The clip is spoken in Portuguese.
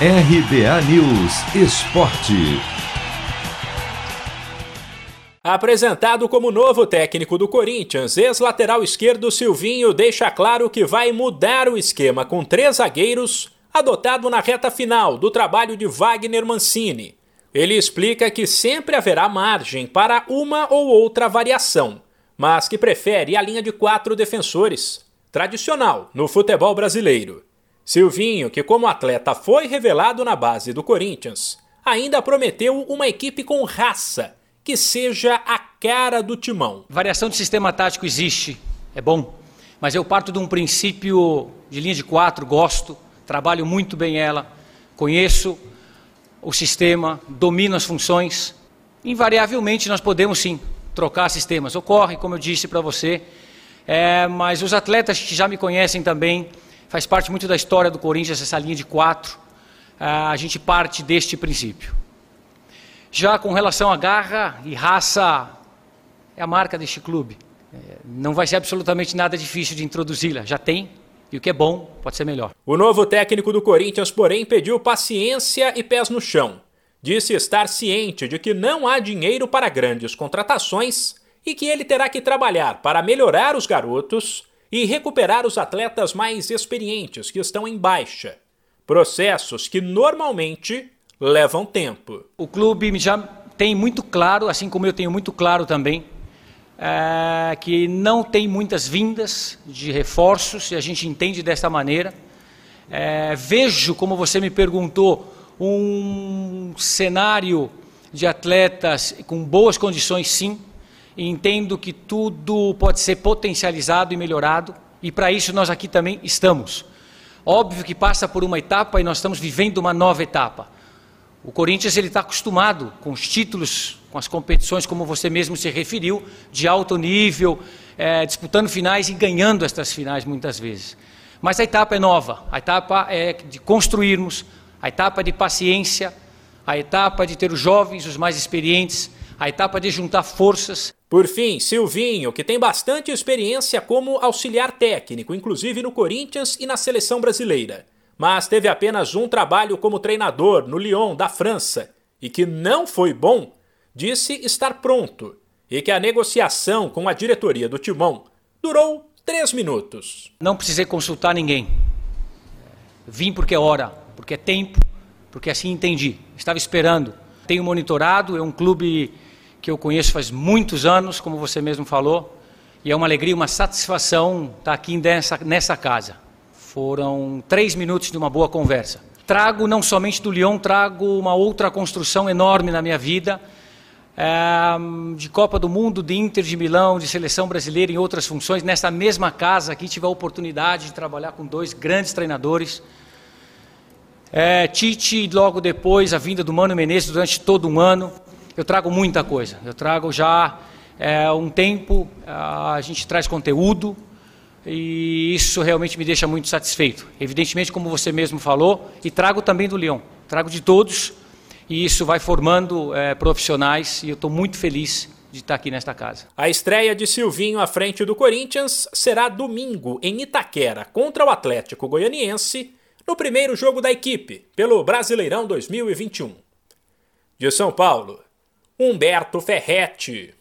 RBA News Esporte. Apresentado como novo técnico do Corinthians, ex-lateral esquerdo Silvinho deixa claro que vai mudar o esquema com três zagueiros adotado na reta final do trabalho de Wagner Mancini. Ele explica que sempre haverá margem para uma ou outra variação, mas que prefere a linha de quatro defensores, tradicional no futebol brasileiro. Silvinho, que como atleta foi revelado na base do Corinthians, ainda prometeu uma equipe com raça, que seja a cara do timão. Variação de sistema tático existe, é bom, mas eu parto de um princípio de linha de quatro, gosto, trabalho muito bem ela, conheço o sistema, domino as funções. Invariavelmente nós podemos sim trocar sistemas. Ocorre, como eu disse para você, é, mas os atletas que já me conhecem também faz parte muito da história do Corinthians, essa linha de quatro. Ah, a gente parte deste princípio. Já com relação a garra e raça, é a marca deste clube. É, não vai ser absolutamente nada difícil de introduzi-la. Já tem, e o que é bom pode ser melhor. O novo técnico do Corinthians, porém, pediu paciência e pés no chão. Disse estar ciente de que não há dinheiro para grandes contratações e que ele terá que trabalhar para melhorar os garotos e recuperar os atletas mais experientes que estão em baixa. Processos que normalmente levam tempo. O clube já tem muito claro, assim como eu tenho muito claro também, é, que não tem muitas vindas de reforços, e a gente entende desta maneira. É, vejo, como você me perguntou, um cenário de atletas com boas condições, sim, entendo que tudo pode ser potencializado e melhorado, e para isso nós aqui também estamos. Óbvio que passa por uma etapa e nós estamos vivendo uma nova etapa. O Corinthians ele está acostumado com os títulos, com as competições, como você mesmo se referiu, de alto nível, é, disputando finais e ganhando estas finais muitas vezes. Mas a etapa é nova, a etapa é de construirmos, a etapa de paciência, a etapa de ter os jovens, os mais experientes, a etapa de juntar forças. Por fim, Silvinho, que tem bastante experiência como auxiliar técnico, inclusive no Corinthians e na seleção brasileira, mas teve apenas um trabalho como treinador no Lyon, da França, e que não foi bom, disse estar pronto e que a negociação com a diretoria do Timão durou três minutos. Não precisei consultar ninguém. Vim porque é hora, porque é tempo, porque assim entendi. Estava esperando. Tenho monitorado, é um clube que eu conheço faz muitos anos, como você mesmo falou, e é uma alegria, uma satisfação estar aqui nessa, nessa casa. Foram três minutos de uma boa conversa. Trago não somente do Lyon, trago uma outra construção enorme na minha vida, é, de Copa do Mundo, de Inter de Milão, de seleção brasileira em outras funções. Nessa mesma casa aqui tive a oportunidade de trabalhar com dois grandes treinadores. É, Tite, logo depois, a vinda do Mano Menezes durante todo um ano eu trago muita coisa. Eu trago já é, um tempo, a gente traz conteúdo e isso realmente me deixa muito satisfeito. Evidentemente, como você mesmo falou, e trago também do Leão, trago de todos e isso vai formando é, profissionais e eu estou muito feliz de estar aqui nesta casa. A estreia de Silvinho à frente do Corinthians será domingo em Itaquera contra o Atlético Goianiense no primeiro jogo da equipe pelo Brasileirão 2021. De São Paulo, Humberto Ferretti.